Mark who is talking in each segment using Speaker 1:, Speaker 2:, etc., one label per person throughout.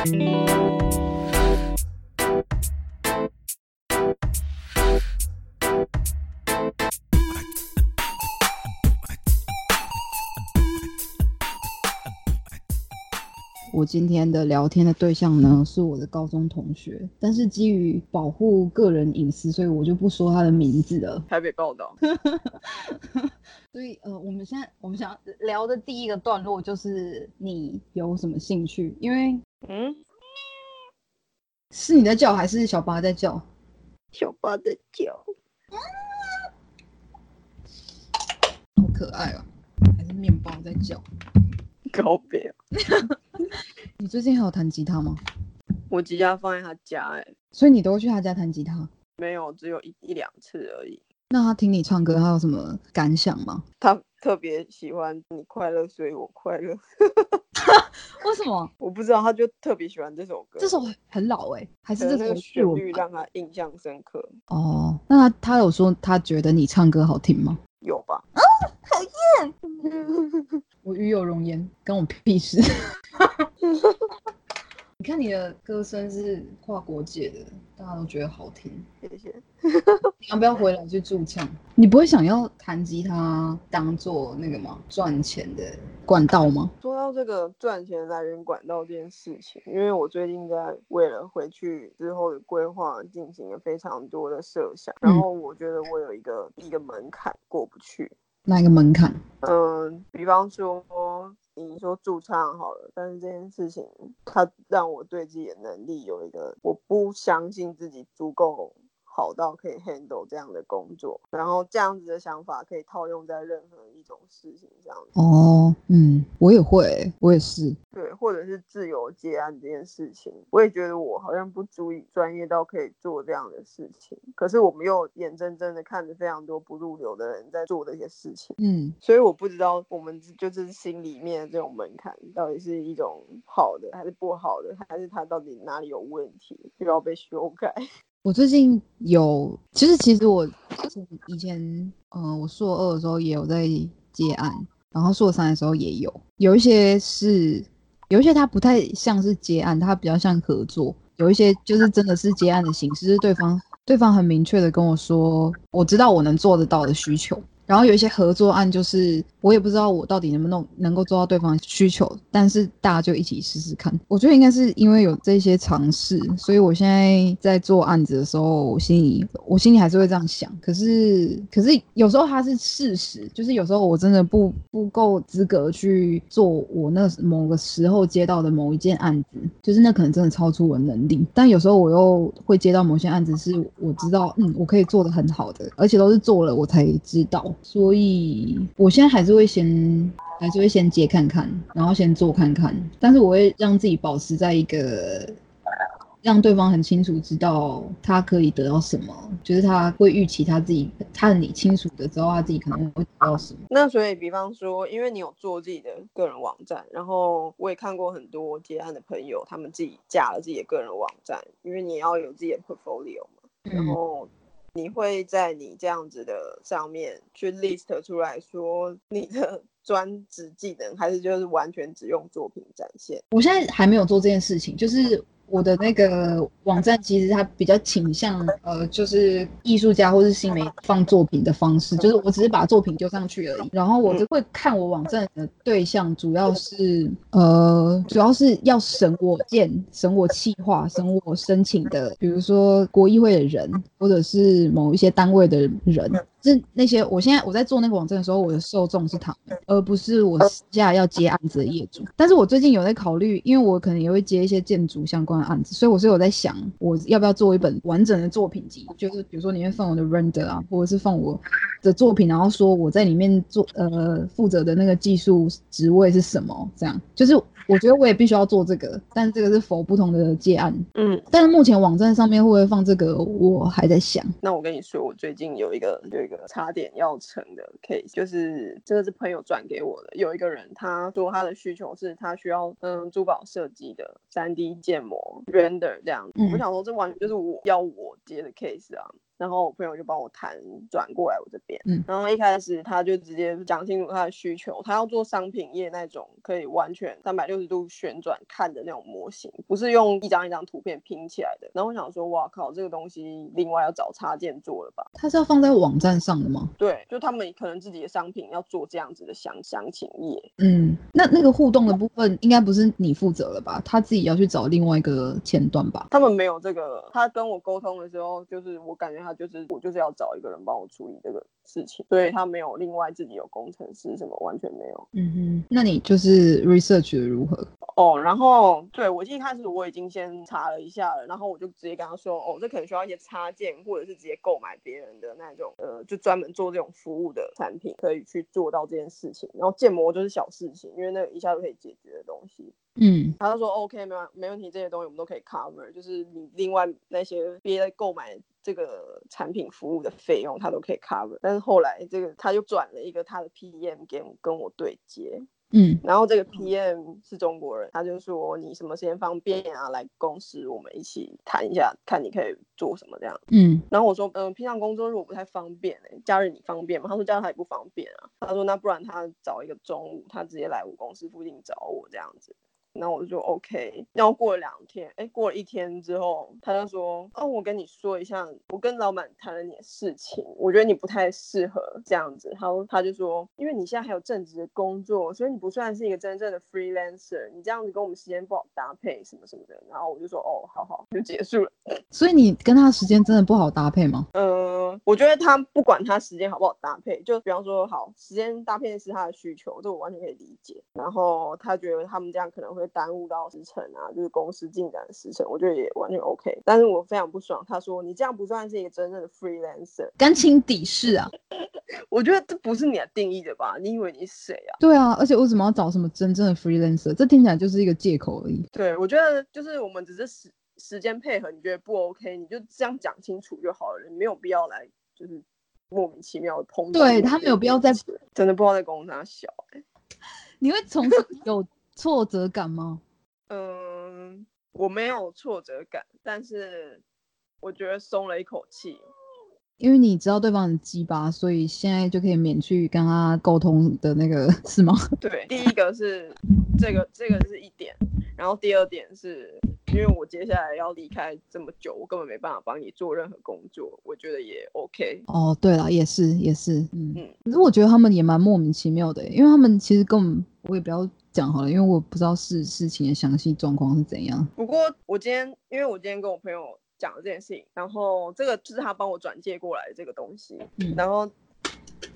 Speaker 1: 我今天的聊天的对象呢，是我的高中同学，但是基于保护个人隐私，所以我就不说他的名字了。
Speaker 2: 台北报道，
Speaker 1: 所以呃，我们现在我们想聊的第一个段落就是你有什么兴趣？因为
Speaker 2: 嗯，
Speaker 1: 是你在叫还是小八在叫？
Speaker 2: 小八在叫，
Speaker 1: 好可爱哦、还是面包在叫？
Speaker 2: 告别。
Speaker 1: 你最近还有弹吉他吗？
Speaker 2: 我吉他放在他家、哎，
Speaker 1: 所以你都会去他家弹吉他？
Speaker 2: 没有，只有一一两次而已。
Speaker 1: 那他听你唱歌，他有什么感想吗？
Speaker 2: 他特别喜欢你快乐，所以我快乐。
Speaker 1: 为什么？
Speaker 2: 我不知道，他就特别喜欢这首歌。
Speaker 1: 这首很老哎、还是这首是
Speaker 2: 旋律让他印象深刻，
Speaker 1: 哦？那他他有说他觉得你唱歌好听吗？
Speaker 2: 有吧？
Speaker 1: 啊，讨厌 我与有容颜，跟我屁事。你看你的歌声是跨国界的，大家都觉得好听。
Speaker 2: 谢谢。
Speaker 1: 你要不要回来去驻唱？你不会想要弹吉他当做那个吗？赚钱的管道吗？
Speaker 2: 说到这个赚钱来源管道这件事情，因为我最近在为了回去之后的规划进行了非常多的设想，然
Speaker 1: 嗯
Speaker 2: 后我觉得我有一个一个门槛过不去。
Speaker 1: 哪一个门槛？
Speaker 2: 嗯，比方说你说驻唱好了，但是这件事情它让我对自己的能力有一个我不相信自己足够好到可以 handle 这样的工作，然后这样子的想法可以套用在任何一种事情上，
Speaker 1: 哦，嗯，我也会，我也是。
Speaker 2: 对，或者是自由接案这件事情，我也觉得我好像不足以专业到可以做这样的事情，可是我们又眼睁睁的看着非常多不入流的人在做这些事情。
Speaker 1: 嗯，
Speaker 2: 所以我不知道我们就是心里面的这种门槛到底是一种好的还是不好的，还是它到底哪里有问题，需要被修改。
Speaker 1: 我最近有，其实其实我从以前，嗯、我硕二的时候也有在接案，然后硕三的时候也有，有一些是，有一些它不太像是接案，它比较像合作，有一些就是真的是接案的形式，是对方对方很明确的跟我说，我知道我能做得到的需求。然后有一些合作案，就是我也不知道我到底能不能能够做到对方需求，但是大家就一起试试看。我觉得应该是因为有这些尝试，所以我现在在做案子的时候，我心里我心里还是会这样想。可是可是有时候它是事实，就是有时候我真的不不够资格去做我那某个时候接到的某一件案子，就是那可能真的超出我能力。但有时候我又会接到某些案子，是我知道，嗯，我可以做的很好的，而且都是做了我才知道。所以我现在还是会先还是会先接看看，然后先做看看，但是我会让自己保持在一个让对方很清楚知道他可以得到什么，就是他会预期他自己，他很理清楚的知道他自己可能会得到什么。
Speaker 2: 那所以，比方说，因为你有做自己的个人网站，然后我也看过很多接案的朋友，他们自己架了自己的个人网站，因为你要有自己的 portfolio 嘛，然
Speaker 1: 嗯，
Speaker 2: 后你会在你这样子的上面去 list 出来说你的 专职技能，还是就是完全只用作品展现？
Speaker 1: 我现在还没有做这件事情，就是我的那个网站其实它比较倾向呃，就是艺术家或是新媒放作品的方式，就是我只是把作品丢上去而已。然后我就会看我网站的对象，主要是呃，主要是要审我件、审我企划、审我申请的，比如说国议会的人，或者是某一些单位的人。是那些，我现在我在做那个网站的时候，我的受众是他们，而不是我私下要接案子的业主。但是我最近有在考虑，因为我可能也会接一些建筑相关的案子，所以我是有在想，我要不要做一本完整的作品集，就是比如说里面放我的 render 啊，或者是放我的作品，然后说我在里面做呃负责的那个技术职位是什么，这样就是我觉得我也必须要做这个，但是这个是否不同的接案，
Speaker 2: 嗯，
Speaker 1: 但是目前网站上面会不会放这个，我还在想。
Speaker 2: 那我跟你说，我最近有一个有一个差点要成的 case，就是这个是朋友转给我的。有一个人他说他的需求是他需要嗯珠宝设计的三 D 建模 render 这样，
Speaker 1: 嗯
Speaker 2: 我想说这完全就是我要我接的 case 啊。然后我朋友就帮我谈转过来我这边，
Speaker 1: 嗯
Speaker 2: 然后一开始他就直接讲清楚他的需求，他要做商品页那种可以完全三百六十度旋转看的那种模型，不是用一张一张图片拼起来的。然后我想说，哇靠，这个东西另外要找插件做了吧？
Speaker 1: 它是要放在网站上的吗？
Speaker 2: 对，就他们可能自己的商品要做这样子的详详情页。
Speaker 1: 嗯，那那个互动的部分应该不是你负责了吧？他自己要去找另外一个前端吧？
Speaker 2: 他们没有这个，他跟我沟通的时候，就是我感觉他就是我就是要找一个人帮我处理这个事情，所以他没有另外自己有工程师什么，完全没有。
Speaker 1: 嗯哼，那你就是 research 的如何？
Speaker 2: 哦，然后对我一开始我已经先查了一下了，然后我就直接跟他说，哦，这可能需要一些插件，或者是直接购买别人的那种，呃，就专门做这种服务的产品，可以去做到这件事情。然后建模就是小事情，因为那一下就可以解决的东西。
Speaker 1: 嗯
Speaker 2: 他就说 OK，没问没问题，这些东西我们都可以 cover，就是你另外那些别的购买这个产品服务的费用，他都可以 cover。但是后来这个他就转了一个他的 PM 给我跟我对接，
Speaker 1: 嗯
Speaker 2: 然后这个 PM 是中国人，他就说你什么时间方便啊，来公司我们一起谈一下，看你可以做什么这样。
Speaker 1: 嗯
Speaker 2: 然后我说，嗯、平常工作日我不太方便哎、假日你方便吗？他说假日他也不方便啊。他说那不然他找一个中午，他直接来我公司附近找我这样子。然后我就 OK，然后过了两天，哎，过了一天之后，他就说，哦，我跟你说一下，我跟老板谈了你的事情，我觉得你不太适合这样子。然后他就说，因为你现在还有正职的工作，所以你不算是一个真正的 freelancer，你这样子跟我们时间不好搭配什么什么的。然后我就说，哦，好好，就结束了。
Speaker 1: 所以你跟他的时间真的不好搭配吗？
Speaker 2: 嗯，我觉得他不管他时间好不好搭配，就比方说好时间搭配是他的需求，这我完全可以理解。然后他觉得他们这样可能会耽误到时程啊，就是公司进展的时程，我觉得也完全 OK。但是我非常不爽，他说你这样不算是一个真正的 freelancer，
Speaker 1: 干情敌视啊！
Speaker 2: 我觉得这不是你的定义的吧？你以为你是谁啊？
Speaker 1: 对啊，而且为什么要找什么真正的 freelancer？这听起来就是一个借口而已。
Speaker 2: 对，我觉得就是我们只是时时间配合，你觉得不 OK，你就这样讲清楚就好了，你没有必要来就是莫名其妙的抨击。
Speaker 1: 对他没有必要再
Speaker 2: 真的不知道在公司小、欸。
Speaker 1: 你会从此有挫折感吗？
Speaker 2: 嗯，我没有挫折感，但是我觉得松了一口气。
Speaker 1: 因为你知道对方很鸡巴，所以现在就可以免去跟他沟通的那个是吗？
Speaker 2: 对，第一个是这个，这个是一点，然后第二点是因为我接下来要离开这么久，我根本没办法帮你做任何工作，我觉得也 OK。
Speaker 1: 哦，对了，也是也是，嗯
Speaker 2: 嗯
Speaker 1: 可是我觉得他们也蛮莫名其妙的，因为他们其实根本我也不要讲好了，因为我不知道事事情的详细状况是怎样。
Speaker 2: 不过我今天，因为我今天跟我朋友讲了这件事情，然后这个就是他帮我转借过来的这个东西，
Speaker 1: 嗯
Speaker 2: 然后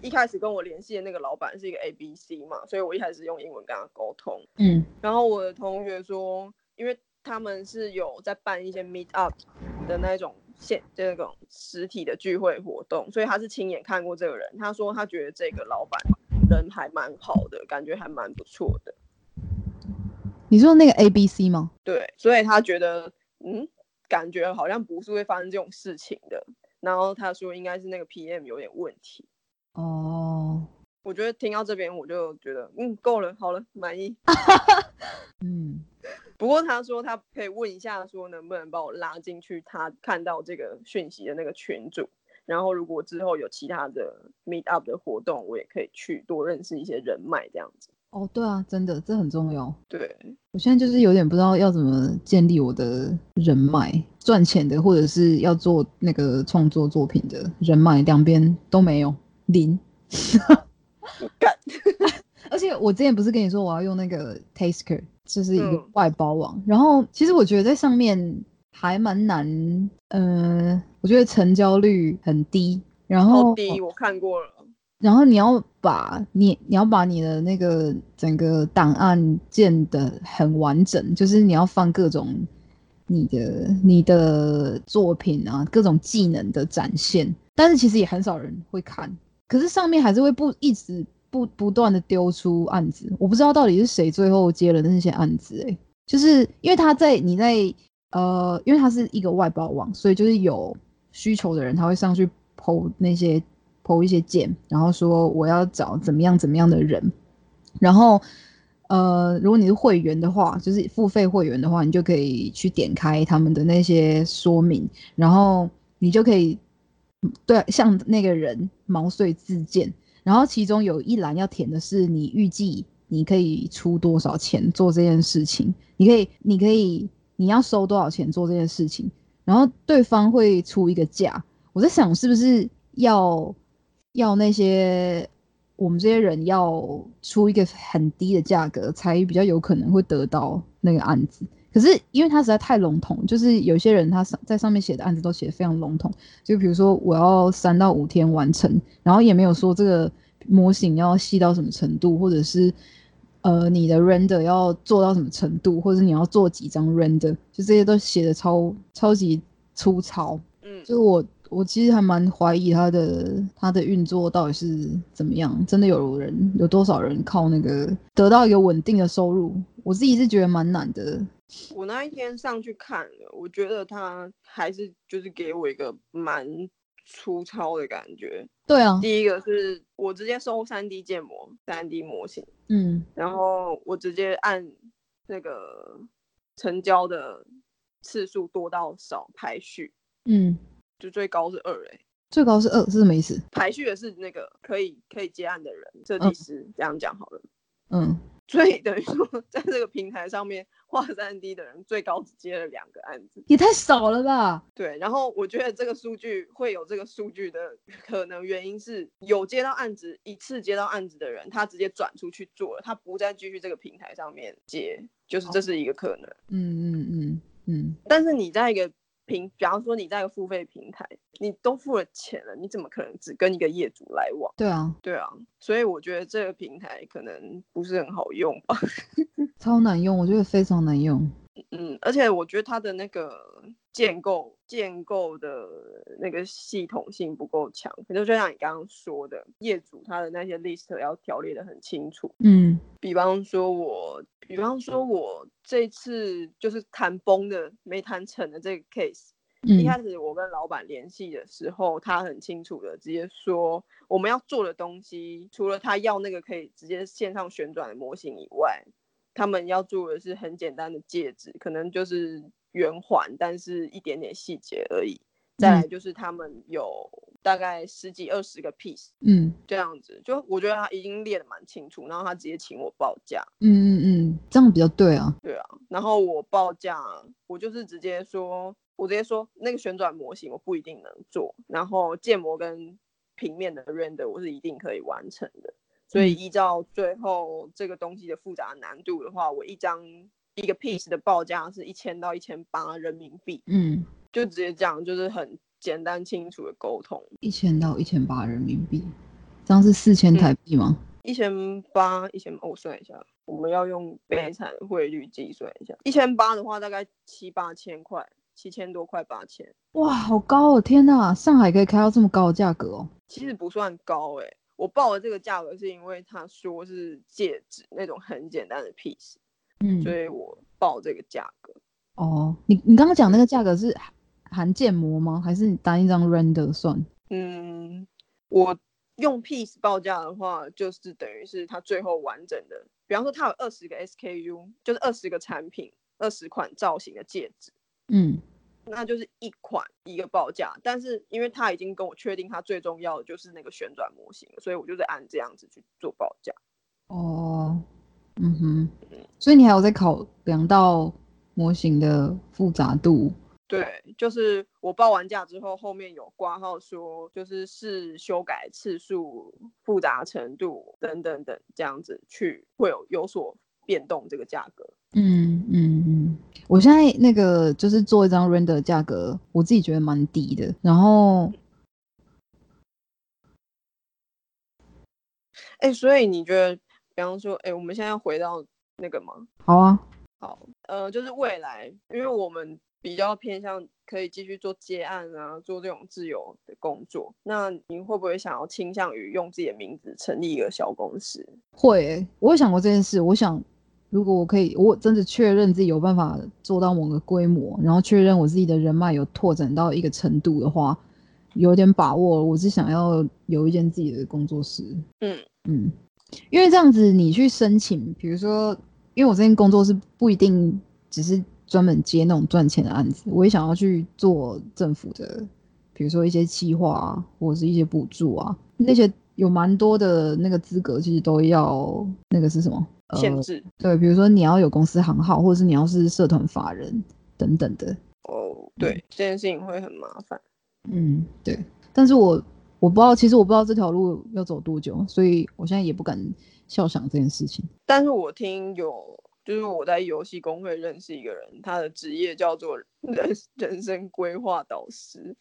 Speaker 2: 一开始跟我联系的那个老板是一个 A B C 嘛，所以我一开始用英文跟他沟通，
Speaker 1: 嗯
Speaker 2: 然后我的同学说，因为他们是有在办一些 meet up 的那种现这种实体的聚会活动，所以他是亲眼看过这个人。他说他觉得这个老板人还蛮好的，感觉还蛮不错的。
Speaker 1: 你说那个 A B C 吗？
Speaker 2: 对，所以他觉得嗯，感觉好像不是会发生这种事情的。然后他说应该是那个 PM 有点问题。
Speaker 1: 哦，
Speaker 2: 我觉得听到这边我就觉得嗯够了，好了，满意。
Speaker 1: 嗯，
Speaker 2: 不过他说他可以问一下，说能不能把我拉进去他看到这个讯息的那个群组，然后如果之后有其他的 meet up 的活动，我也可以去多认识一些人脉这样子。
Speaker 1: 哦，对啊，真的，这很重要。
Speaker 2: 对，
Speaker 1: 我现在就是有点不知道要怎么建立我的人脉，赚钱的或者是要做那个创作作品的人脉，两边都没有，零。
Speaker 2: 干，
Speaker 1: 而且我之前不是跟你说我要用那个 Tasker，就是一个
Speaker 2: 嗯
Speaker 1: 外包网，然后其实我觉得在上面还蛮难，呃，我觉得成交率很低，然后
Speaker 2: 超低，我看过了。
Speaker 1: 然后你要把你你要把你的那个整个档案建的很完整，就是你要放各种你的你的作品啊，各种技能的展现。但是其实也很少人会看，可是上面还是会不一直不不断的丢出案子，我不知道到底是谁最后接了那些案子、欸，就是因为他在你在呃，因为它是一个外包网，所以就是有需求的人他会上去投那些。投一些件，然后说我要找怎么样怎么样的人，然后呃，如果你是会员的话，就是付费会员的话，你就可以去点开他们的那些说明，然后你就可以对向那个人毛遂自荐，然后其中有一栏要填的是你预计你可以出多少钱做这件事情，你可以你可以你要收多少钱做这件事情，然后对方会出一个价。我在想是不是要要那些我们这些人要出一个很低的价格，才比较有可能会得到那个案子。可是因为它实在太笼统，就是有些人他上在上面写的案子都写的非常笼统，就比如说我要三到五天完成，然后也没有说这个模型要细到什么程度，或者是呃你的 render 要做到什么程度，或者你要做几张 render，就这些都写的超超级粗糙。
Speaker 2: 嗯，
Speaker 1: 就我我其实还蛮怀疑它的它的运作到底是怎么样，真的有人有多少人靠那个得到一个稳定的收入？我自己是觉得蛮难的。
Speaker 2: 我那一天上去看了，我觉得他还是就是给我一个蛮粗糙的感觉。
Speaker 1: 对啊，
Speaker 2: 第一个是我直接搜三 D 建模、三 D 模型，
Speaker 1: 嗯
Speaker 2: 然后我直接按那个成交的次数多到少排序，
Speaker 1: 嗯，
Speaker 2: 就最高是二哎、
Speaker 1: 最高是二，是什么意思？
Speaker 2: 排序的是那个可以可以接案的人，设计师、这样讲好了。
Speaker 1: 嗯，
Speaker 2: 所以等于说，在这个平台上面画三 D 的人最高只接了两个案子。
Speaker 1: 也太少了吧？
Speaker 2: 对，然后我觉得这个数据会有这个数据的可能原因是有接到案子一次接到案子的人，他直接转出去做了，他不再继续这个平台上面接，就是这是一个可能。
Speaker 1: 嗯嗯嗯嗯，
Speaker 2: 但是你在一个平，比方说你在一个付费平台，你都付了钱了，你怎么可能只跟一个业主来往？
Speaker 1: 对啊，
Speaker 2: 对啊，所以我觉得这个平台可能不是很好用吧。
Speaker 1: 超难用，我觉得非常难用。
Speaker 2: 嗯，而且我觉得它的那个建构建构的那个系统性不够强，可能就像你刚刚说的，业主他的那些 list 要条列的很清楚。
Speaker 1: 嗯。
Speaker 2: 比方说我，比方说我这次就是谈崩的没谈成的这个 case，一
Speaker 1: 嗯
Speaker 2: 开始我跟老板联系的时候，他很清楚的直接说，我们要做的东西，除了他要那个可以直接线上旋转的模型以外，他们要做的是很简单的戒指，可能就是圆环，但是一点点细节而已。再来就是他们有大概十几二十个 piece
Speaker 1: 嗯
Speaker 2: 这样子，就我觉得他已经列的蛮清楚，然后他直接请我报价，
Speaker 1: 嗯嗯嗯，这样比较对啊。
Speaker 2: 对啊，然后我报价，我就是直接说，我直接说那个旋转模型我不一定能做，然后建模跟平面的 render 我是一定可以完成的。所以
Speaker 1: 嗯
Speaker 2: 依照最后这个东西的复杂难度的话，我一张一个 piece 的报价是一千到一千八人民币，
Speaker 1: 嗯，
Speaker 2: 就直接这样，就是很简单清楚的沟通。
Speaker 1: 一千到一千八人民币，这样是四千台币吗？
Speaker 2: 一千八，一千，我算一下，我们要用悲惨汇率计算一下。一千八的话，大概七八千块，七千多块，八千，
Speaker 1: 哇，好高哦！天呐，上海可以开到这么高的价格哦。
Speaker 2: 其实不算高诶、我报的这个价格是因为他说是戒指那种很简单的 piece，
Speaker 1: 嗯，
Speaker 2: 所以我报这个价格。
Speaker 1: 哦，你你刚刚讲那个价格是含含建模吗？还是你单一张 render 算？
Speaker 2: 嗯，我用 piece 报价的话，就是等于是它最后完整的，比方说它有二十个 SKU，就是二十个产品，二十款造型的戒指。
Speaker 1: 嗯
Speaker 2: 那就是一款一个报价，但是因为他已经跟我确定他最重要的就是那个旋转模型了，所以我就是按这样子去做报价。
Speaker 1: 哦，嗯哼，所以你还有在考量到模型的复杂度。
Speaker 2: 对，就是我报完价之后，后面有挂号说，就是是修改次数、复杂程度等等等这样子去会有有所变动这个价格。
Speaker 1: 嗯嗯嗯，我现在那个就是做一张 render 价格，我自己觉得蛮低的。然后，
Speaker 2: 哎，所以你觉得，比方说，哎，我们现在要回到那个吗？
Speaker 1: 好啊，
Speaker 2: 好，呃，就是未来，因为我们比较偏向可以继续做接案啊，做这种自由的工作。那您会不会想要倾向于用自己的名字成立一个小公司？
Speaker 1: 会欸、我有想过这件事。我想，如果我可以，我真的确认自己有办法做到某个规模，然后确认我自己的人脉有拓展到一个程度的话，有点把握，我是想要有一间自己的工作室。
Speaker 2: 嗯
Speaker 1: 嗯，因为这样子你去申请，比如说，因为我这间工作是不一定只是专门接那种赚钱的案子，我也想要去做政府的比如说一些计划啊，或者是一些补助啊，那些有蛮多的那个资格，其实都要那个是什么？
Speaker 2: 限制
Speaker 1: 对，比如说你要有公司行号，或者是你要是社团法人等等的。
Speaker 2: 哦，对，这件事情会很麻烦。
Speaker 1: 嗯，对。但是我我不知道，其实我不知道这条路要走多久，所以我现在也不敢笑想这件事情。
Speaker 2: 但是我听有，就是我在游戏公会认识一个人，他的职业叫做人 人生规划导师。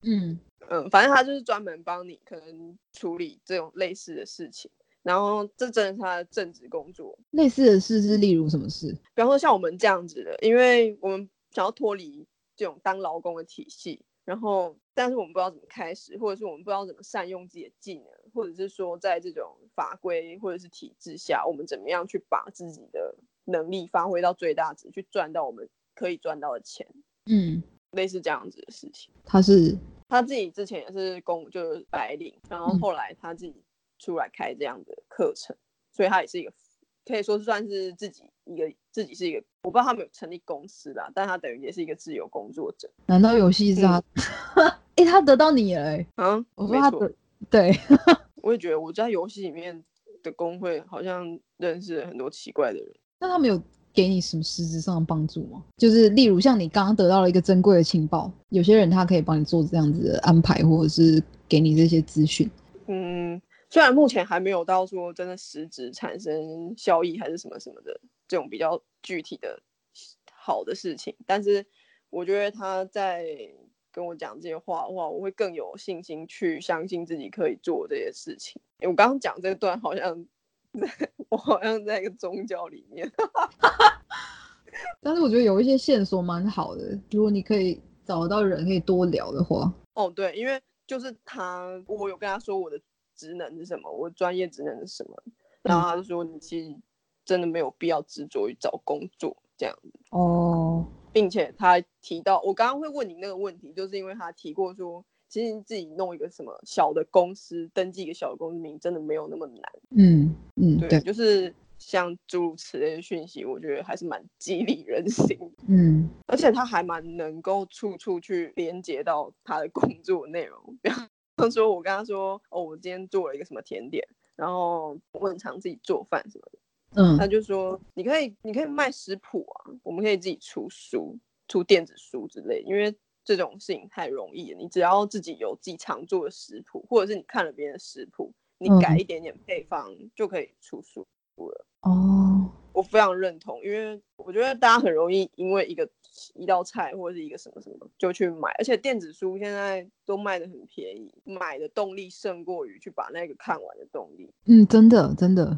Speaker 1: 嗯
Speaker 2: 嗯，反正他就是专门帮你可能处理这种类似的事情。然后这真的是他的正职工作。
Speaker 1: 类似的事是例如什么事？
Speaker 2: 比方说像我们这样子的，因为我们想要脱离这种当劳工的体系，然后但是我们不知道怎么开始，或者是我们不知道怎么善用自己的技能，或者是说在这种法规或者是体制下，我们怎么样去把自己的能力发挥到最大值，去赚到我们可以赚到的钱。
Speaker 1: 嗯，
Speaker 2: 类似这样子的事情。
Speaker 1: 他是
Speaker 2: 他自己之前也是公，就是白领，然后后来他自己。出来开这样的课程，所以他也是一个可以说是算是自己一个自己是一个，我不知道他没有成立公司啦，但他等于也是一个自由工作者。
Speaker 1: 难道游戏是他？哎，他得到你了？
Speaker 2: 啊，
Speaker 1: 我说他得对，
Speaker 2: 我也觉得我在游戏里面的工会好像认识了很多奇怪的人。
Speaker 1: 那他们有给你什么实质上的帮助吗？就是例如像你刚刚得到了一个珍贵的情报，有些人他可以帮你做这样子的安排，或者是给你这些资讯。
Speaker 2: 嗯。虽然目前还没有到说真的实质产生效益还是什么什么的这种比较具体的好的事情，但是我觉得他在跟我讲这些话的话，我会更有信心去相信自己可以做这些事情。我刚刚讲这段好像 我好像在一个宗教里面，
Speaker 1: 但是我觉得有一些线索蛮好的，如果你可以找得到人可以多聊的话。
Speaker 2: 哦，对，因为就是他，我有跟他说我的。职能是什么？我专业职能是什么？然后他就说：“你其实真的没有必要执着于找工作这样子
Speaker 1: 哦，
Speaker 2: 并且他提到，我刚刚会问你那个问题，就是因为他提过说，其实自己弄一个什么小的公司，登记一个小的公司名，真的没有那么难。
Speaker 1: 嗯嗯，
Speaker 2: 对，就是像诸如此类的讯息，我觉得还是蛮激励人心。
Speaker 1: 嗯，
Speaker 2: 而且他还蛮能够处处去连接到他的工作内容。他说：“我跟他说，哦，我今天做了一个什么甜点，然后我很常自己做饭什么的。
Speaker 1: 嗯，
Speaker 2: 他就说，你可以，你可以卖食谱啊，我们可以自己出书，出电子书之类，因为这种事情太容易了。你只要自己有自己常做的食谱，或者是你看了别人的食谱，你改一点点配方就可以出书了。
Speaker 1: 哦，
Speaker 2: 我非常认同，因为我觉得大家很容易因为一个。”一道菜或者是一个什么什么就去买，而且电子书现在都卖的很便宜，买的动力胜过于去把那个看完的动力。
Speaker 1: 嗯，真的真的，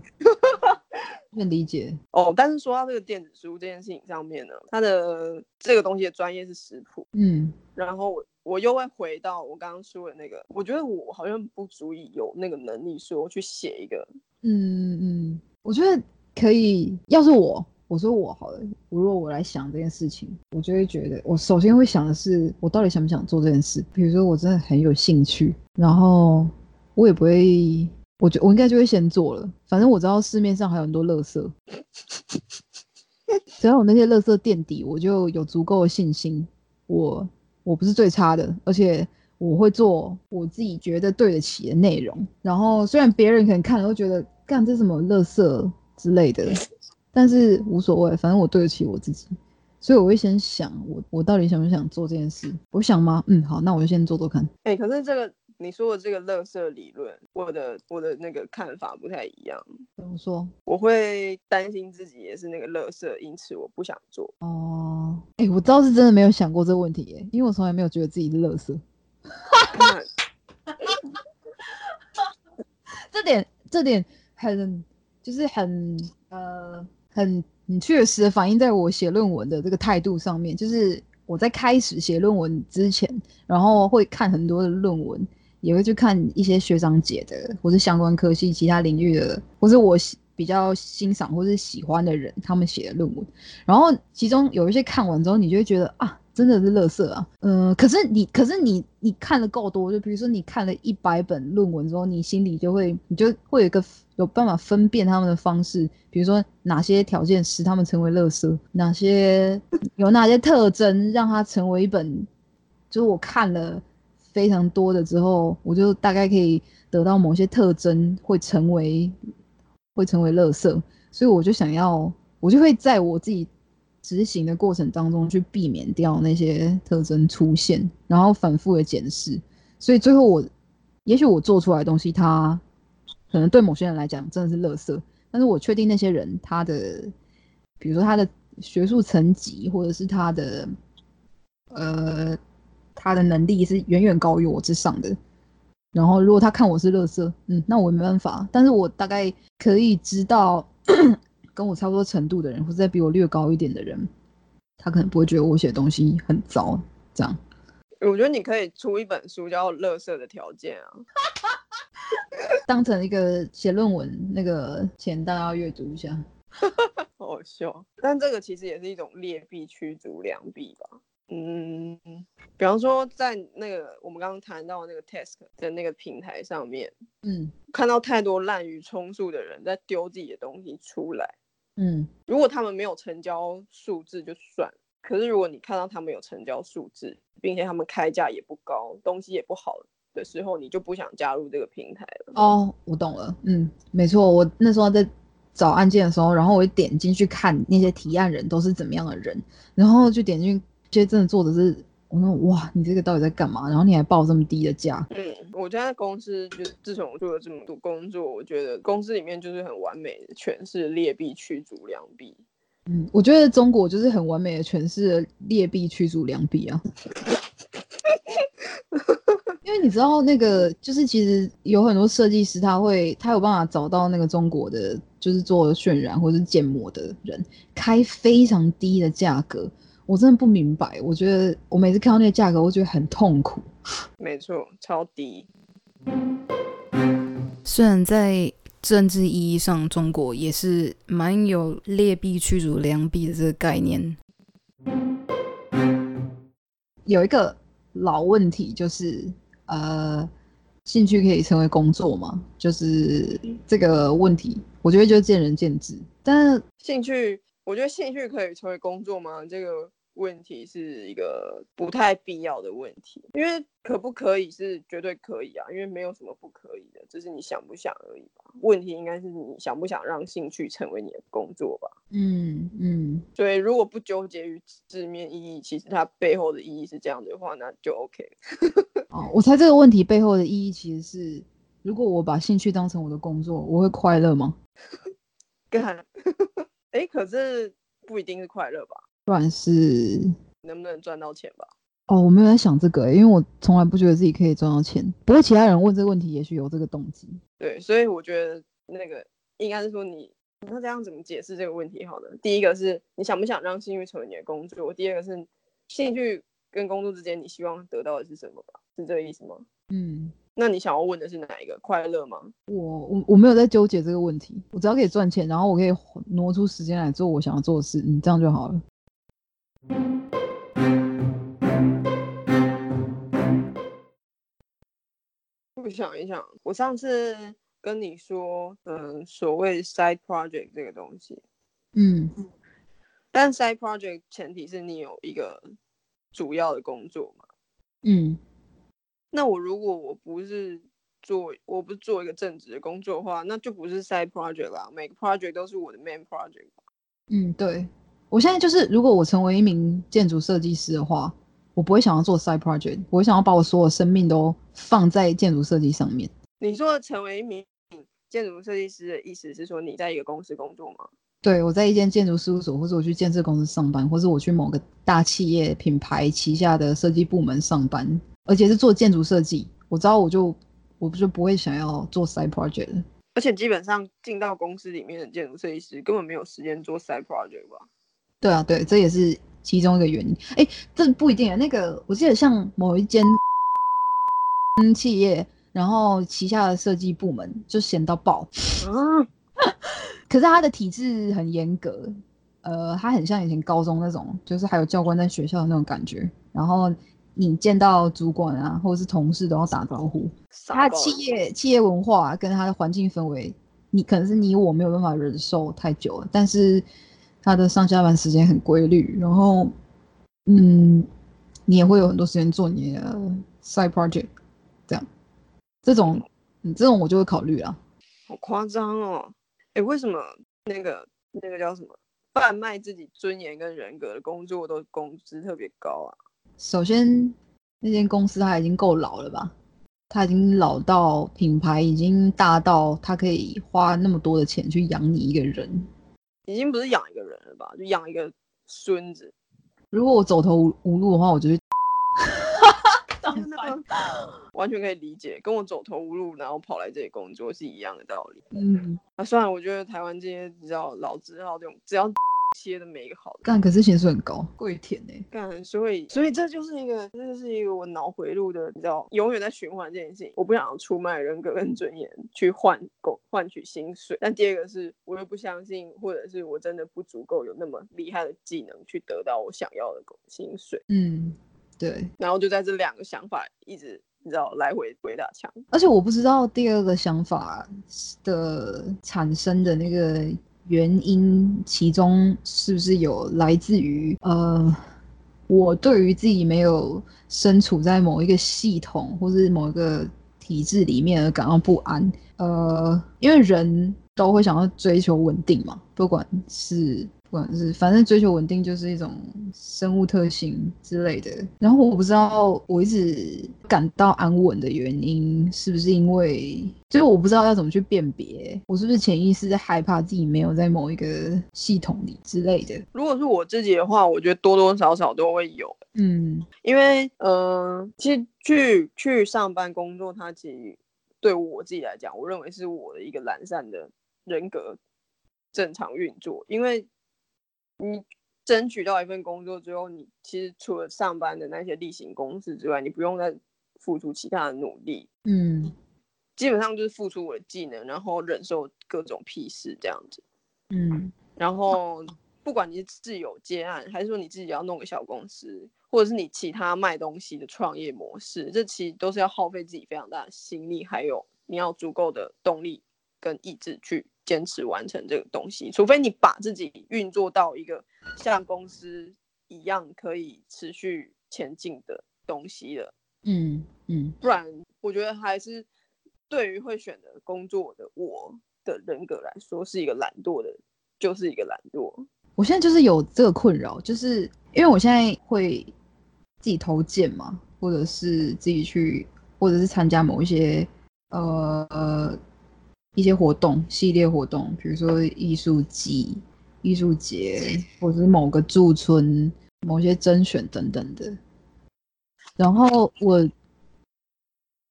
Speaker 1: 很理解
Speaker 2: 哦。但是说到这个电子书这件事情上面呢，它的这个东西的专业是食谱，
Speaker 1: 嗯，
Speaker 2: 然后我我又会回到我刚刚说的那个，我觉得我好像不足以有那个能力说去写一个，
Speaker 1: 嗯嗯，我觉得可以，要是我。我说我好了，如果我来想这件事情，我就会觉得，我首先会想的是，我到底想不想做这件事。比如说，我真的很有兴趣，然后我也不会，我觉我应该就会先做了。反正我知道市面上还有很多垃圾，只要有那些垃圾垫底，我就有足够的信心，我我不是最差的，而且我会做我自己觉得对得起的内容。然后虽然别人可能看了都觉得，干这什么垃圾之类的。但是无所谓，反正我对得起我自己，所以我会先想，我我到底想不想做这件事？我想吗？嗯，好，那我就先做做看。
Speaker 2: 哎，可是这个你说的这个乐色理论，我的我的那个看法不太一样。
Speaker 1: 怎么说？
Speaker 2: 我会担心自己也是那个乐色，因此我不想做。
Speaker 1: 哦，哎，我倒是真的没有想过这个问题，耶，因为我从来没有觉得自己是乐色。这点这点很就是很呃。很很确实反映在我写论文的这个态度上面，就是我在开始写论文之前，然后会看很多的论文，也会去看一些学长姐的，或是相关科系其他领域的，或是我比较欣赏或是喜欢的人他们写的论文，然后其中有一些看完之后，你就会觉得啊。真的是垃圾啊，嗯，可是你，可是你，你看的够多，就比如说你看了一百本论文之后，你心里就会，你就会有一个有办法分辨他们的方式，比如说哪些条件使他们成为垃圾，哪些有哪些特征让他成为一本，就是我看了非常多的之后，我就大概可以得到某些特征，会成为会成为垃圾，所以我就想要，我就会在我自己执行的过程当中去避免掉那些特征出现，然后反复的检视，所以最后我，也许我做出来的东西，它可能对某些人来讲真的是垃圾，但是我确定那些人他的，比如说他的学术层级，或者是他的，呃。他的能力是远远高于我之上的，然后如果他看我是垃圾，嗯，那我没办法。但是我大概可以知道，跟我差不多程度的人，或者再比我略高一点的人，他可能不会觉得我写东西很糟。这样，
Speaker 2: 我觉得你可以出一本书叫《乐色的条件》啊，
Speaker 1: 当成一个写论文那个钱，大家要阅读一下。
Speaker 2: 好笑，但这个其实也是一种劣币驱逐良币吧。嗯，比方说在那个我们刚刚谈到那个 Task 的那个平台上面，嗯，看到太多滥竽充数的人在丢自己的东西出来，嗯，如果他们没有成交数字就算，可是如果你看到他们有成交数字，并且他们开价也不高，东西也不好的时候，你就不想加入这个平台了。
Speaker 1: 哦，我懂了，嗯，没错，我那时候在找案件的时候，然后我点进去看那些提案人都是怎么样的人，然后就点进去。其实真的做的是，我说哇，你这个到底在干嘛？然后你还报这么低的价？
Speaker 2: 嗯，我现在公司就自从做了这么多工作，我觉得公司里面就是很完美的诠释劣币驱逐良币。
Speaker 1: 嗯，我觉得中国就是很完美的诠释劣币驱逐良币啊。因为你知道那个，就是其实有很多设计师，他会他有办法找到那个中国的，就是做渲染或者是建模的人，开非常低的价格。我真的不明白，我觉得我每次看到那个价格，我觉得很痛苦。
Speaker 2: 没错，超低。
Speaker 3: 虽然在政治意义上，中国也是蛮有劣币驱逐良币的这个概念。
Speaker 1: 有一个老问题就是，呃，兴趣可以成为工作吗？就是这个问题，我觉得就见仁见智。但是
Speaker 2: 兴趣，我觉得兴趣可以成为工作吗？这个。问题是一个不太必要的问题，因为可不可以是绝对可以啊，因为没有什么不可以的，只是你想不想而已吧。问题应该是你想不想让兴趣成为你的工作吧。嗯嗯，所以如果不纠结于字面意义，其实它背后的意义是这样的话，那就 OK。
Speaker 1: 哦，我猜这个问题背后的意义其实是，如果我把兴趣当成我的工作，我会快乐吗？
Speaker 2: 干，哎，可是不一定是快乐吧。
Speaker 1: 不管是
Speaker 2: 能不能赚到钱吧？
Speaker 1: 哦，我没有在想这个，因为我从来不觉得自己可以赚到钱。不过其他人问这个问题，也许有这个动机。
Speaker 2: 对，所以我觉得那个应该是说你，那这样怎么解释这个问题？好的，第一个是你想不想让兴趣成为你的工作？第二个是兴趣跟工作之间，你希望得到的是什么吧？是这个意思吗？嗯，那你想要问的是哪一个？快乐吗？
Speaker 1: 我我我没有在纠结这个问题，我只要可以赚钱，然后我可以挪出时间来做我想要做的事，你，这样就好了。
Speaker 2: 我想一想，我上次跟你说，嗯，所谓 side project 这个东西，嗯，但 side project 前提是你有一个主要的工作嘛，嗯，那我如果我不是做，我不是做一个正职的工作的话，那就不是 side project 啦，每个 project 都是我的 main project。
Speaker 1: 嗯，对。我现在就是，如果我成为一名建筑设计师的话，我不会想要做 side project，我会想要把我所有生命都放在建筑设计上面。
Speaker 2: 你说成为一名建筑设计师的意思是说你在一个公司工作吗？
Speaker 1: 对，我在一间建筑事务所，或者我去建设公司上班，或者我去某个大企业品牌旗下的设计部门上班，而且是做建筑设计。我知道，我就我不就不会想要做 side project。
Speaker 2: 而且基本上进到公司里面的建筑设计师根本没有时间做 side project 吧？
Speaker 1: 对啊，对，这也是其中一个原因。哎，这不一定啊。那个我记得像某一间企业，然后旗下的设计部门就闲到爆。嗯，可是他的体制很严格，呃，他很像以前高中那种，就是还有教官在学校的那种感觉。然后你见到主管啊，或者是同事都要打招呼。他的企业企业文化跟他的环境氛围，你可能是你我没有办法忍受太久了，但是。他的上下班时间很规律，然后，嗯，你也会有很多时间做你的 side project，这样，这种，嗯，这种我就会考虑了。
Speaker 2: 好夸张哦！哎，为什么那个那个叫什么贩卖自己尊严跟人格的工作都工资特别高啊？
Speaker 1: 首先，那间公司它已经够老了吧？它已经老到品牌已经大到它可以花那么多的钱去养你一个人，
Speaker 2: 已经不是养一个人了吧？就养一个孙子。
Speaker 1: 如果我走投无无路的话，我就会。
Speaker 2: 完全可以理解，跟我走投无路，然后跑来这里工作是一样的道理。
Speaker 1: 嗯，
Speaker 2: 啊，算了，我觉得台湾这些你知道老字号这种，只要切的没一个好的，
Speaker 1: 干，可是薪水很高，贵甜呢。
Speaker 2: 干，所以所以这就是一个，这就是一个我脑回路的，你知道，永远在循环这件事情。我不想要出卖人格跟尊严去换够换取薪水，但第二个是我又不相信，或者是我真的不足够有那么厉害的技能去得到我想要的薪水。
Speaker 1: 嗯。对，
Speaker 2: 然后就在这两个想法一直你知道来回鬼打墙，
Speaker 1: 而且我不知道第二个想法的产生的那个原因，其中是不是有来自于呃，我对于自己没有身处在某一个系统或是某一个体制里面而感到不安，呃，因为人都会想要追求稳定嘛，不管是。不管是反正追求稳定就是一种生物特性之类的。然后我不知道我一直感到安稳的原因是不是因为，就是我不知道要怎么去辨别，我是不是潜意识在害怕自己没有在某一个系统里之类的。
Speaker 2: 如果是我自己的话，我觉得多多少少都会有。
Speaker 1: 嗯，
Speaker 2: 因为嗯，其实去去上班工作，它其实对我自己来讲，我认为是我的一个懒散的人格正常运作，因为。你争取到一份工作之后，你其实除了上班的那些例行公事之外，你不用再付出其他的努力。
Speaker 1: 嗯，
Speaker 2: 基本上就是付出我的技能，然后忍受各种屁事这样子。
Speaker 1: 嗯，
Speaker 2: 然后不管你是自由接案，还是说你自己要弄个小公司，或者是你其他卖东西的创业模式，这其实都是要耗费自己非常大的心力，还有你要足够的动力跟意志去。坚持完成这个东西，除非你把自己运作到一个像公司一样可以持续前进的东西了。
Speaker 1: 嗯嗯，
Speaker 2: 不然我觉得还是对于会选择工作的我的人格来说，是一个懒惰的，就是一个懒惰。
Speaker 1: 我现在就是有这个困扰，就是因为我现在会自己投件嘛，或者是自己去，或者是参加某一些呃。一些活动、系列活动，比如说艺术季、艺术节，或者是某个驻村、某些甄选等等的。然后我，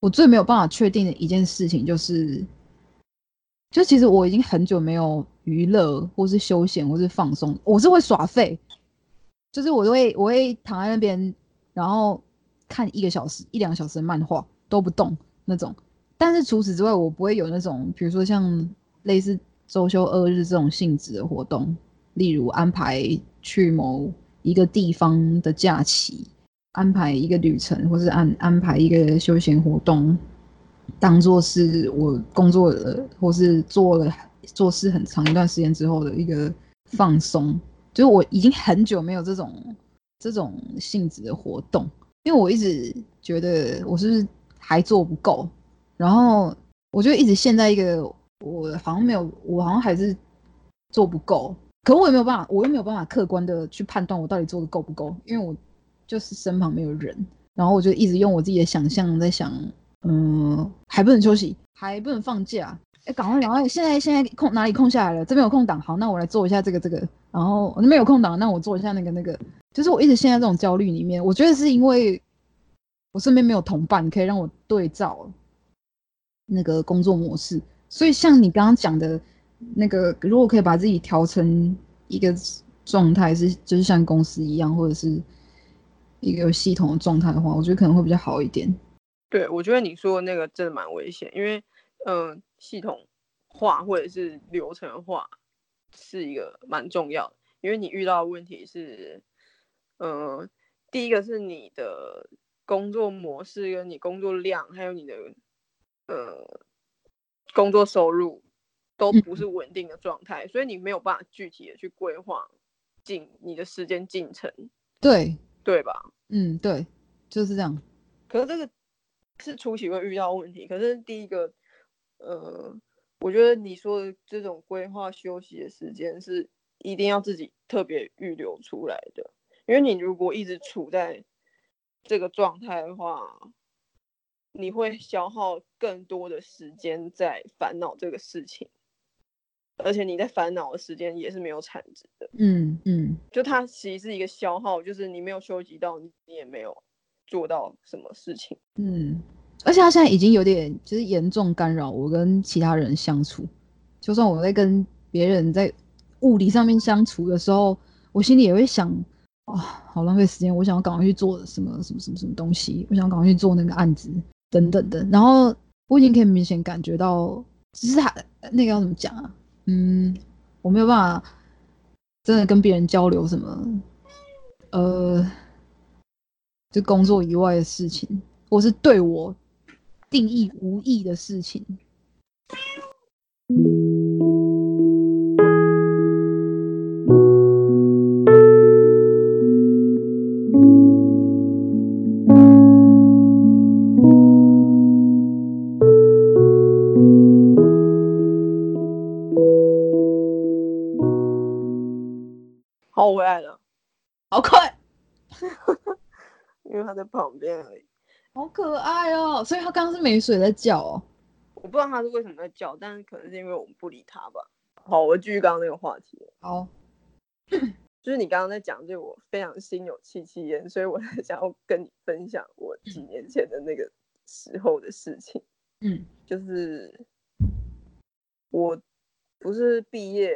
Speaker 1: 我最没有办法确定的一件事情就是，就其实我已经很久没有娱乐，或是休闲，或是放松。我是会耍废，就是我都会我会躺在那边，然后看一个小时、一两个小时的漫画都不动那种。但是除此之外，我不会有那种，比如说像类似周休二日这种性质的活动，例如安排去某一个地方的假期，安排一个旅程，或是安安排一个休闲活动，当做是我工作了或是做了做事很长一段时间之后的一个放松。就是我已经很久没有这种这种性质的活动，因为我一直觉得我是不是还做不够。然后我就一直陷在一个我好像没有，我好像还是做不够，可我也没有办法，我又没有办法客观的去判断我到底做的够不够，因为我就是身旁没有人，然后我就一直用我自己的想象在想，嗯，还不能休息，还不能放假，哎，赶快赶快，现在现在空哪里空下来了？这边有空档，好，那我来做一下这个这个，然后那边有空档，那我做一下那个那个，就是我一直陷在这种焦虑里面，我觉得是因为我身边没有同伴可以让我对照。那个工作模式，所以像你刚刚讲的，那个如果可以把自己调成一个状态，是就是像公司一样，或者是一个有系统的状态的话，我觉得可能会比较好一点。
Speaker 2: 对，我觉得你说的那个真的蛮危险，因为嗯，系统化或者是流程化是一个蛮重要的，因为你遇到的问题是，嗯，第一个是你的工作模式跟你工作量，还有你的。呃，工作收入都不是稳定的状态，所以你没有办法具体的去规划进你的时间进程，
Speaker 1: 对
Speaker 2: 对吧？
Speaker 1: 嗯，对，就是这样。
Speaker 2: 可是这个是初期会遇到问题。可是第一个，呃，我觉得你说的这种规划休息的时间是一定要自己特别预留出来的，因为你如果一直处在这个状态的话，你会消耗更多的时间在烦恼这个事情，而且你在烦恼的时间也是没有产值的。
Speaker 1: 嗯嗯，
Speaker 2: 就它其实是一个消耗，就是你没有收集到，你也没有做到什么事情。
Speaker 1: 嗯，而且它现在已经有点就是严重干扰我跟其他人相处。就算我在跟别人在物理上面相处的时候，我心里也会想，哇，好浪费时间，我想要赶快去做什么什么什么什么东西，我想要赶快去做那个案子等等的。然后我已经可以明显感觉到，只是他那个要怎么讲啊？嗯，我没有办法真的跟别人交流什么，呃。就工作以外的事情，或是对我定义无益的事情。
Speaker 2: 我回来了，
Speaker 1: 好快。
Speaker 2: 因为他在旁边而已，
Speaker 1: 好可爱哦！所以他刚刚是没水在叫哦。
Speaker 2: 我不知道他是为什么在叫，但是可能是因为我们不理他吧。好，我继续刚刚那个话题。
Speaker 1: 好，
Speaker 2: 就是你刚刚在讲，就我非常心有戚戚焉，所以我想要跟你分享我几年前的那个时候的事情。
Speaker 1: 嗯，
Speaker 2: 就是我不是毕业，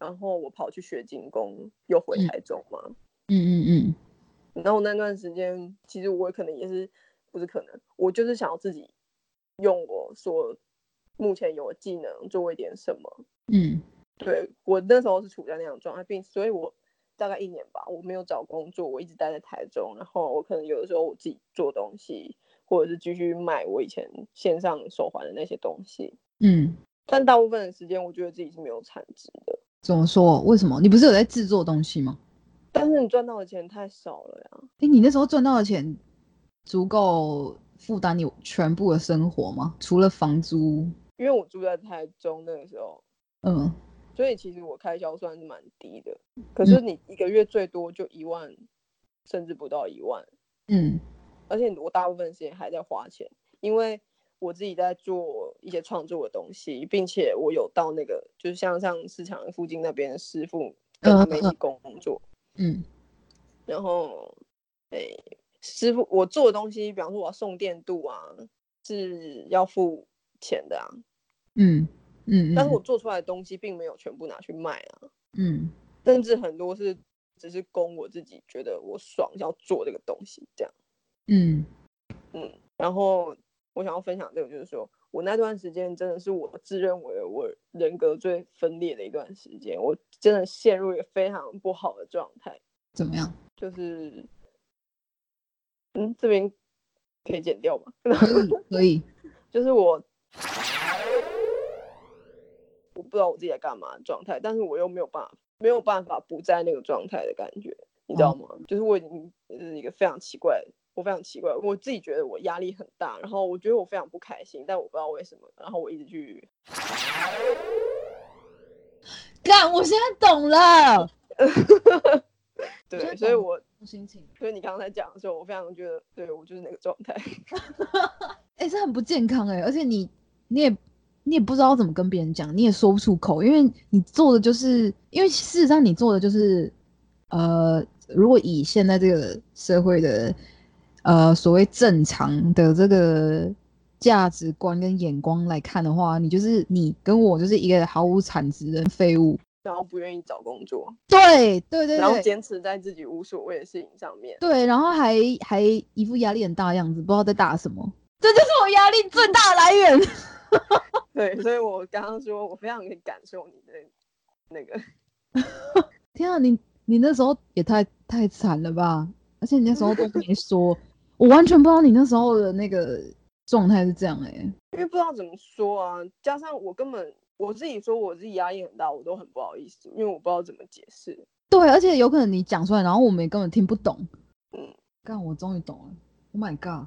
Speaker 2: 然后我跑去学精工，又回台中嘛？
Speaker 1: 嗯嗯嗯。
Speaker 2: 然后那段时间，其实我可能也是，不是可能，我就是想要自己用我所目前有的技能做一点什么。
Speaker 1: 嗯，
Speaker 2: 对我那时候是处在那样状态，并所以，我大概一年吧，我没有找工作，我一直待在台中。然后我可能有的时候我自己做东西，或者是继续卖我以前线上手环的那些东西。
Speaker 1: 嗯，
Speaker 2: 但大部分的时间，我觉得自己是没有产值的。
Speaker 1: 怎么说？为什么？你不是有在制作东西吗？
Speaker 2: 但是你赚到的钱太少了呀！
Speaker 1: 哎，你那时候赚到的钱足够负担你全部的生活吗？除了房租？
Speaker 2: 因为我住在台中那个时候，
Speaker 1: 嗯，
Speaker 2: 所以其实我开销算是蛮低的。可是你一个月最多就一万，甚至不到一万。
Speaker 1: 嗯，
Speaker 2: 而且我大部分时间还在花钱，因为我自己在做一些创作的东西，并且我有到那个就是像像市场附近那边的师傅跟他们一起工作。
Speaker 1: 嗯，
Speaker 2: 然后，诶，师傅，我做的东西，比方说我要送电镀啊，是要付钱的啊。
Speaker 1: 嗯嗯，
Speaker 2: 但是我做出来的东西并没有全部拿去卖啊。
Speaker 1: 嗯，
Speaker 2: 甚至很多是只是供我自己觉得我爽要做这个东西这样。
Speaker 1: 嗯
Speaker 2: 嗯，然后我想要分享这个，就是说我那段时间真的是我自认为我人格最分裂的一段时间，我。真的陷入一个非常不好的状态。
Speaker 1: 怎么样？
Speaker 2: 就是，嗯，这边可以剪掉吗？
Speaker 1: 可以。
Speaker 2: 就是我，我不知道我自己在干嘛状态，但是我又没有办法，没有办法不在那个状态的感觉，你知道吗？就是我已经是一个非常奇怪，我非常奇怪，我自己觉得我压力很大，然后我觉得我非常不开心，但我不知道为什么，然后我一直去。
Speaker 1: 干，我现在懂了。
Speaker 2: 对，所以我
Speaker 1: 心情。
Speaker 2: 所以你刚才讲的时候，我非常觉得，对我就是那个状态。
Speaker 1: 哎，这很不健康哎，而且你，你也，你也不知道怎么跟别人讲，你也说不出口，因为你做的就是，因为事实上你做的就是，呃，如果以现在这个社会的，呃，所谓正常的这个。价值观跟眼光来看的话，你就是你跟我就是一个毫无产值的废物，
Speaker 2: 然后不愿意找工作，
Speaker 1: 对对对，
Speaker 2: 然后坚持在自己无所谓的事情上面，
Speaker 1: 对，然后还还一副压力很大的样子，不知道在打什么，这就是我压力最大的来源。
Speaker 2: 对，所以我刚刚说我非常可以感受你的那个，
Speaker 1: 天啊，你你那时候也太太惨了吧，而且你那时候都没说，我完全不知道你那时候的那个。状态是这样哎，
Speaker 2: 因为不知道怎么说啊，加上我根本我自己说我自己压力很大，我都很不好意思，因为我不知道怎么解释。
Speaker 1: 对，而且有可能你讲出来，然后我们也根本听不懂。
Speaker 2: 嗯，
Speaker 1: 干，我终于懂了。Oh my god！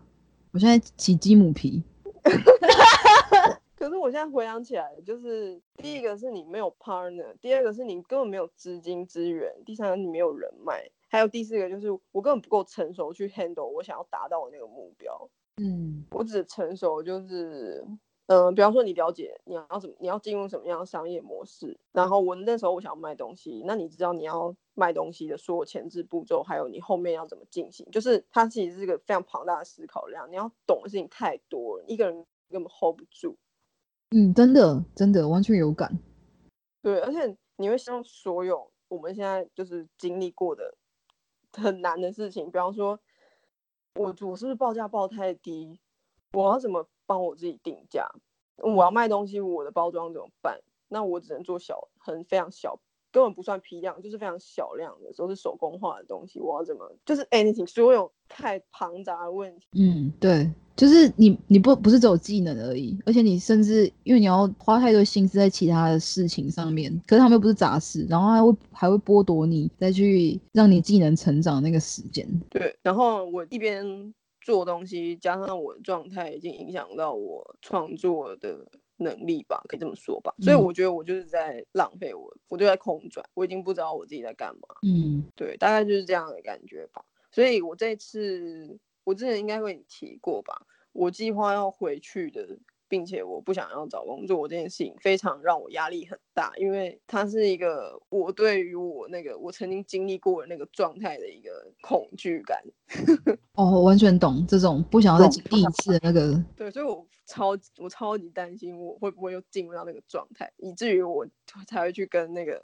Speaker 1: 我现在起鸡母皮。
Speaker 2: 可是我现在回想起来，就是第一个是你没有 partner，第二个是你根本没有资金资源，第三个你没有人脉，还有第四个就是我根本不够成熟去 handle 我想要达到的那个目标。
Speaker 1: 嗯
Speaker 2: 我只成熟就是，嗯、比方说你了解你要怎么，你要进入什么样的商业模式，然后我那时候我想要卖东西，那你知道你要卖东西的所有前置步骤，还有你后面要怎么进行，就是它其实是一个非常庞大的思考量，你要懂的事情太多了，一个人根本 hold 不住。
Speaker 1: 嗯，真的真的完全有感。
Speaker 2: 对，而且你会希望所有我们现在就是经历过的很难的事情，比方说，我我是不是报价报太低？我要怎么帮我自己定价？我要卖东西，我的包装怎么办？那我只能做小，很非常小，根本不算批量，就是非常小量的，都是手工画的东西。我要怎么？就是 anything，所有太庞杂的问题。
Speaker 1: 嗯，对，就是你你不不是只有技能而已，而且你甚至因为你要花太多心思在其他的事情上面，可是他们又不是杂事，然后还会还会剥夺你再去让你技能成长那个时间。
Speaker 2: 对，然后我一边做东西，加上我的状态已经影响到我创作的能力吧，可以这么说吧。所以
Speaker 1: 嗯
Speaker 2: 我觉得我就是在浪费我，我就在空转，我已经不知道我自己在干嘛。
Speaker 1: 嗯
Speaker 2: 对，大概就是这样的感觉吧。所以我这次，我之前应该会提过吧，我计划要回去的，并且我不想要找工作这件事情，非常让我压力很大，因为它是一个我对于我那个我曾经经历过的那个状态的一个恐惧感。
Speaker 1: 哦，我完全懂这种不想要再
Speaker 2: 懂
Speaker 1: 经历一次的那个。
Speaker 2: 对，所以我超级我超级担心我会不会又进入到那个状态，以至于我才会去跟那个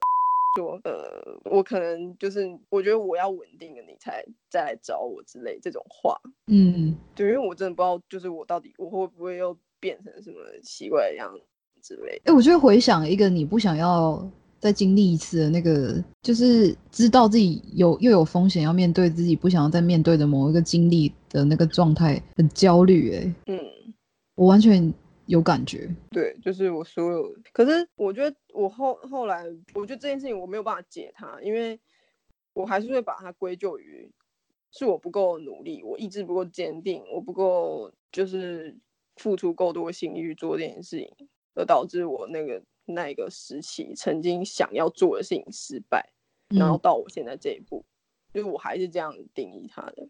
Speaker 2: 说，呃，我可能就是我觉得我要稳定了，你才再来找我之类这种话。
Speaker 1: 嗯，
Speaker 2: 对，因为我真的不知道，就是我到底我会不会又变成什么奇怪的样子之类的。
Speaker 1: 哎、我就会回想一个你不想要再经历一次的那个，就是知道自己有又有风险要面对自己不想要再面对的某一个经历的那个状态，很焦虑。哎，
Speaker 2: 嗯，
Speaker 1: 我完全有感觉。
Speaker 2: 对，就是我所有，可是我觉得我后后来，我觉得这件事情我没有办法解它，因为我还是会把它归咎于是我不够努力，我意志不够坚定，我不够就是付出够多心力去做这件事情，而导致我那个那一个时期曾经想要做的事情失败，然后
Speaker 1: 嗯，
Speaker 2: 到我现在这一步，就是我还是这样定义它的。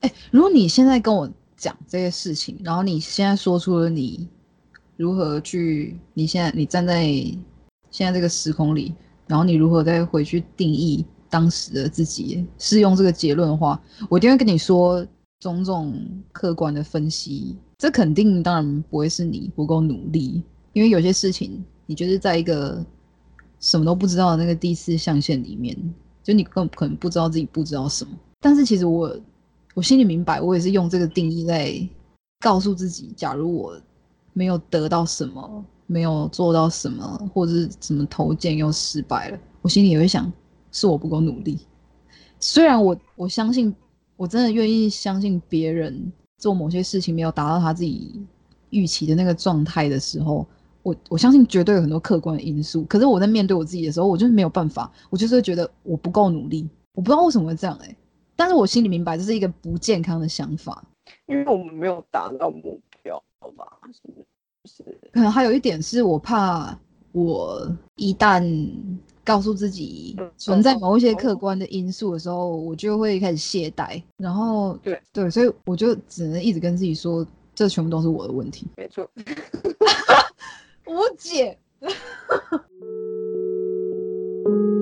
Speaker 1: 哎、如果你现在跟我讲这些事情，然后你现在说出了你如何去，你现在你站在现在这个时空里，然后你如何再回去定义当时的自己，适用这个结论的话，我一定会跟你说种种客观的分析。这肯定当然不会是你不够努力，因为有些事情你就是在一个什么都不知道的那个第四象限里面，就你根本可能不知道自己不知道什么。但是其实我我心里明白，我也是用这个定义在告诉自己，假如我没有得到什么，没有做到什么，或者是什么投件又失败了，我心里也会想，是我不够努力。虽然我我相信，我真的愿意相信别人做某些事情没有达到他自己预期的那个状态的时候，我我相信绝对有很多客观的因素。可是我在面对我自己的时候，我就是没有办法，我就是会觉得我不够努力。我不知道为什么会这样哎、但是我心里明白这是一个不健康的想法。
Speaker 2: 因为我们没有达到目标吧，是不是？
Speaker 1: 可能还有一点是我怕我一旦告诉自己
Speaker 2: 嗯
Speaker 1: 存在
Speaker 2: 哦
Speaker 1: 某一些
Speaker 2: 哦
Speaker 1: 客观的因素的时候，我就会开始懈怠，然后
Speaker 2: 对
Speaker 1: 对，所以我就只能一直跟自己说，这全部都是我的问题。
Speaker 2: 没错。
Speaker 1: 无解。